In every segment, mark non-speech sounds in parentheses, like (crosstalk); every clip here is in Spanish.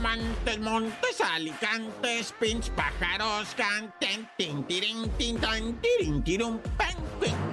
Montes, Montes, Alicantes, Pinch, Pájaros, Canten, Tin, Tirin, Tin, Tan, Tirin, Tirum, Pen,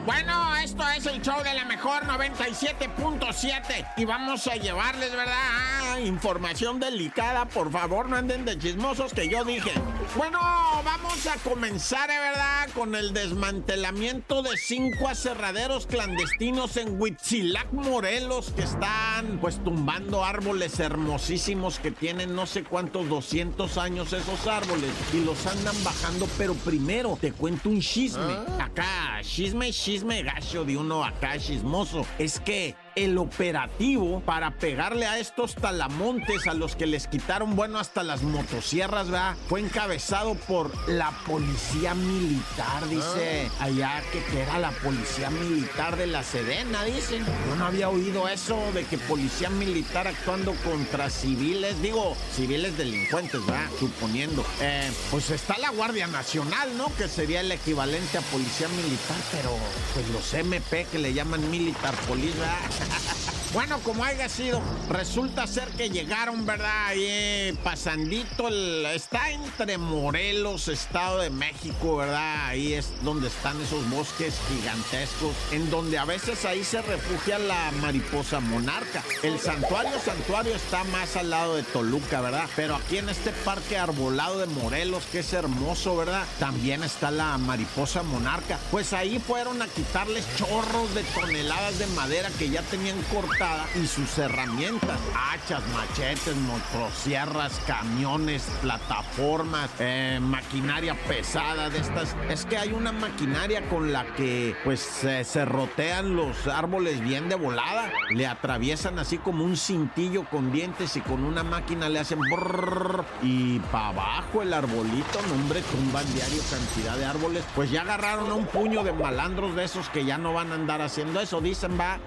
Bueno, esto es el show de la mejor 97.7 y vamos a llevarles, ¿verdad? información delicada, por favor, no anden de chismosos que yo dije. Bueno, vamos a comenzar, ¿eh, ¿verdad? Con el desmantelamiento de cinco aserraderos clandestinos en Huitzilac, Morelos, que están pues tumbando árboles hermosísimos que tienen no sé cuántos 200 años esos árboles y los andan bajando, pero primero te cuento un chisme. Ah. Acá, chisme, chisme gacho de uno acá chismoso. Es que el operativo para pegarle a estos talamontes a los que les quitaron, bueno, hasta las motosierras, ¿verdad? Fue encabezado por la policía militar, dice. Ah. Allá que, era la policía militar de la Sedena, dicen. Yo no había oído eso de que policía militar actuando contra civiles, digo, civiles delincuentes, ¿verdad? Suponiendo. Eh, pues está la Guardia Nacional, ¿no? Que sería el equivalente a policía militar, pero pues los MP que le llaman militar police, ¿verdad? ha ha ha bueno, como haya sido, resulta ser que llegaron, ¿verdad? Ahí pasandito, el, está entre Morelos, Estado de México, ¿verdad? Ahí es donde están esos bosques gigantescos, en donde a veces ahí se refugia la mariposa monarca. El santuario, santuario está más al lado de Toluca, ¿verdad? Pero aquí en este parque arbolado de Morelos, que es hermoso, ¿verdad? También está la mariposa monarca. Pues ahí fueron a quitarles chorros de toneladas de madera que ya tenían cortada y sus herramientas, hachas, machetes, motosierras, camiones, plataformas, eh, maquinaria pesada de estas. Es que hay una maquinaria con la que pues se rotean los árboles bien de volada, le atraviesan así como un cintillo con dientes y con una máquina le hacen brrr, y para abajo el arbolito, no hombre, tumban diario cantidad de árboles. Pues ya agarraron a un puño de malandros de esos que ya no van a andar haciendo eso, dicen va.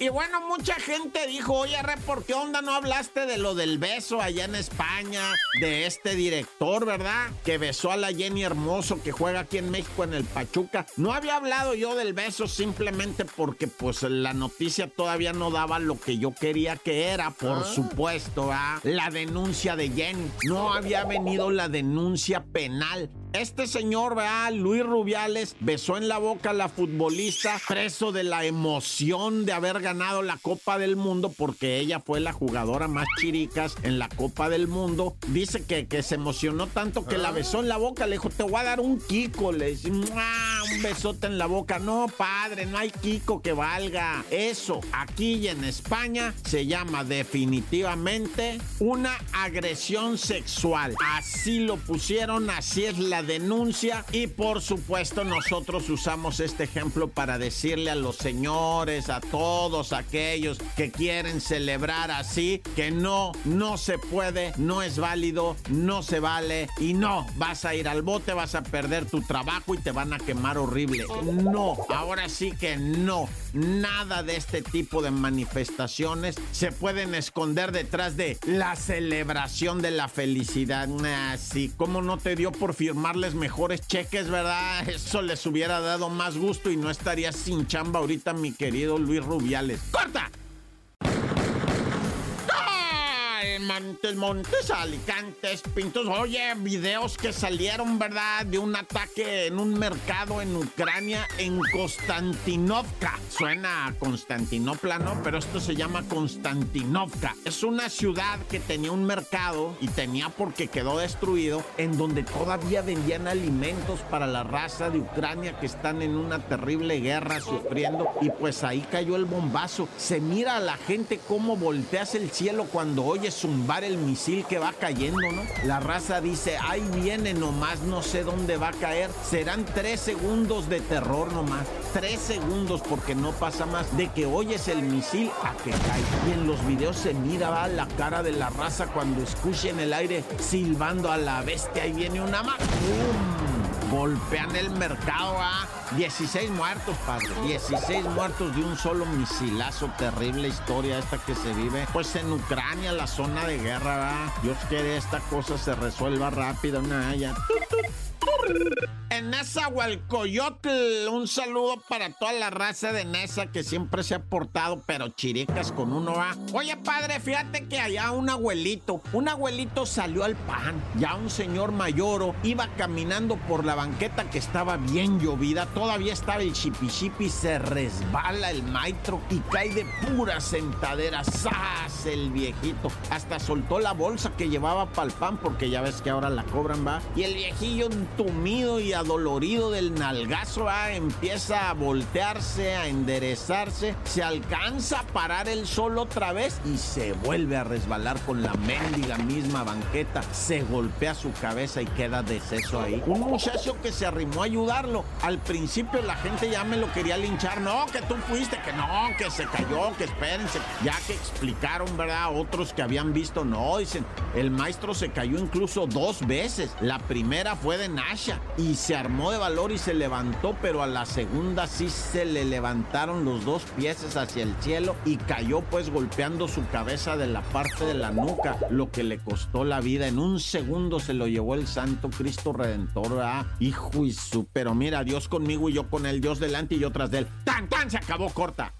Y bueno, mucha gente dijo, oye, Re, ¿por qué onda no hablaste de lo del beso allá en España? De este director, ¿verdad? Que besó a la Jenny Hermoso que juega aquí en México en el Pachuca. No había hablado yo del beso simplemente porque pues la noticia todavía no daba lo que yo quería que era, por ah. supuesto, ¿verdad? La denuncia de Jenny. No había venido la denuncia penal. Este señor, ¿verdad? Luis Rubiales besó en la boca a la futbolista preso de la emoción de haber ganado la Copa del Mundo porque ella fue la jugadora más chiricas en la Copa del Mundo. Dice que, que se emocionó tanto que la besó en la boca. Le dijo, te voy a dar un Kiko. Le dice, un besote en la boca. No, padre, no hay Kiko que valga. Eso aquí y en España se llama definitivamente una agresión sexual. Así lo pusieron, así es la denuncia y por supuesto nosotros usamos este ejemplo para decirle a los señores, a todos aquellos que quieren celebrar así, que no, no se puede, no es válido, no se vale y no, vas a ir al bote, vas a perder tu trabajo y te van a quemar horrible. No, ahora sí que no, nada de este tipo de manifestaciones se pueden esconder detrás de la celebración de la felicidad. Así, como no te dio por firmar mejores cheques, ¿verdad? (laughs) Eso les hubiera dado más gusto y no estaría sin chamba ahorita mi querido Luis Rubiales. ¡Corta! Montes, Alicantes, Pintos. Oye, videos que salieron, ¿verdad? De un ataque en un mercado en Ucrania, en Konstantinovka. Suena a Constantinopla, ¿no? Pero esto se llama Konstantinovka. Es una ciudad que tenía un mercado y tenía porque quedó destruido, en donde todavía vendían alimentos para la raza de Ucrania que están en una terrible guerra sufriendo. Y pues ahí cayó el bombazo. Se mira a la gente cómo volteas el cielo cuando oyes un el misil que va cayendo, ¿no? La raza dice, ahí viene nomás, no sé dónde va a caer. Serán tres segundos de terror nomás. Tres segundos porque no pasa más de que oyes el misil a que cae. Y en los videos se mira la cara de la raza cuando escuchen el aire silbando a la bestia. Ahí viene una más. Golpean el mercado a 16 muertos, padre. 16 muertos de un solo misilazo. Terrible historia esta que se vive. Pues en Ucrania, la zona de guerra, ¿verdad? Dios quiere esta cosa se resuelva rápido. Nada, ya. En Nezahualcoyotl. Un saludo para toda la raza de Nesa que siempre se ha portado, pero chiricas con uno va. Oye, padre, fíjate que allá un abuelito, un abuelito salió al pan. Ya un señor mayoro iba caminando por la banqueta que estaba bien llovida. Todavía estaba el chipi se resbala el maestro y cae de pura sentadera. ¡Sas! El viejito. Hasta soltó la bolsa que llevaba para el pan porque ya ves que ahora la cobran, va. Y el viejillo entumido y adolorido del nalgazo, va, empieza a voltearse, a enderezarse, se alcanza a parar el sol otra vez y se vuelve a resbalar con la mendiga misma banqueta, se golpea su cabeza y queda deceso ahí. Un muchacho que se arrimó a ayudarlo. Al principio la gente ya me lo quería linchar, no, que tú fuiste, que no, que se cayó, que espérense, ya que explicaron, ¿verdad? Otros que habían visto, no, dicen, el maestro se cayó incluso dos veces. La primera fue de Nasha y se armó de valor y se levantó, pero a la segunda sí se le levantaron los dos pies hacia el cielo y cayó pues golpeando su cabeza de la parte de la nuca, lo que le costó la vida. En un segundo se lo llevó el Santo Cristo Redentor, ah, hijo y su, pero mira, Dios conmigo y yo con él, Dios delante y yo tras de él. ¡Tan, tan! Se acabó corta.